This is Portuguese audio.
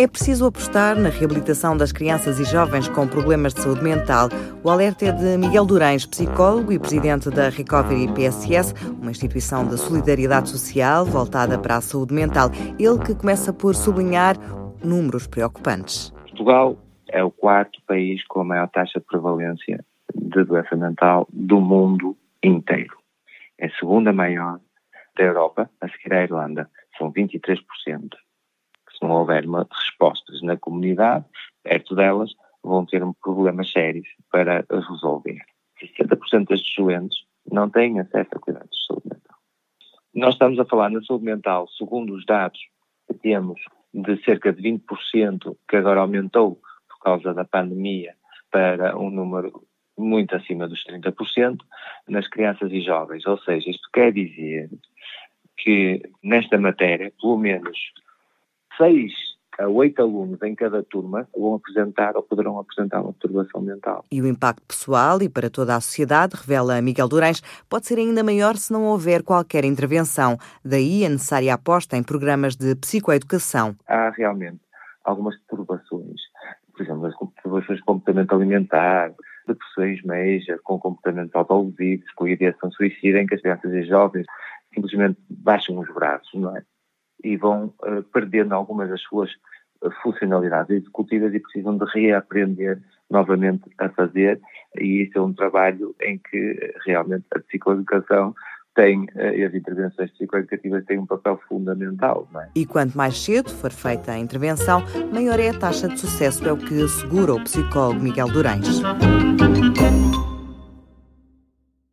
É preciso apostar na reabilitação das crianças e jovens com problemas de saúde mental. O alerta é de Miguel Durães, psicólogo e presidente da Recovery PSS, uma instituição de solidariedade social voltada para a saúde mental. Ele que começa por sublinhar números preocupantes. Portugal é o quarto país com a maior taxa de prevalência de doença mental do mundo inteiro. É a segunda maior da Europa, a seguir à Irlanda. São 23% se não houver uma, respostas na comunidade, perto delas, vão ter problemas sérios para resolver. 60% destes doentes não têm acesso a cuidados de saúde mental. Nós estamos a falar na saúde mental, segundo os dados que temos, de cerca de 20%, que agora aumentou por causa da pandemia para um número muito acima dos 30%, nas crianças e jovens. Ou seja, isto quer dizer que nesta matéria, pelo menos seis a oito alunos em cada turma vão apresentar ou poderão apresentar uma perturbação mental. E o impacto pessoal e para toda a sociedade, revela Miguel Durães, pode ser ainda maior se não houver qualquer intervenção. Daí a necessária aposta em programas de psicoeducação. Há realmente algumas perturbações, por exemplo, as perturbações de comportamento alimentar, depressões major, com comportamentos autolesivos, com ideação suicida, em que as crianças e jovens simplesmente baixam os braços, não é? E vão uh, perdendo algumas das suas uh, funcionalidades executivas e precisam de reaprender novamente a fazer e isso é um trabalho em que realmente a psicoeducação tem, uh, as intervenções psicoeducativas têm um papel fundamental. É? E quanto mais cedo for feita a intervenção, maior é a taxa de sucesso, é o que assegura o psicólogo Miguel Durães.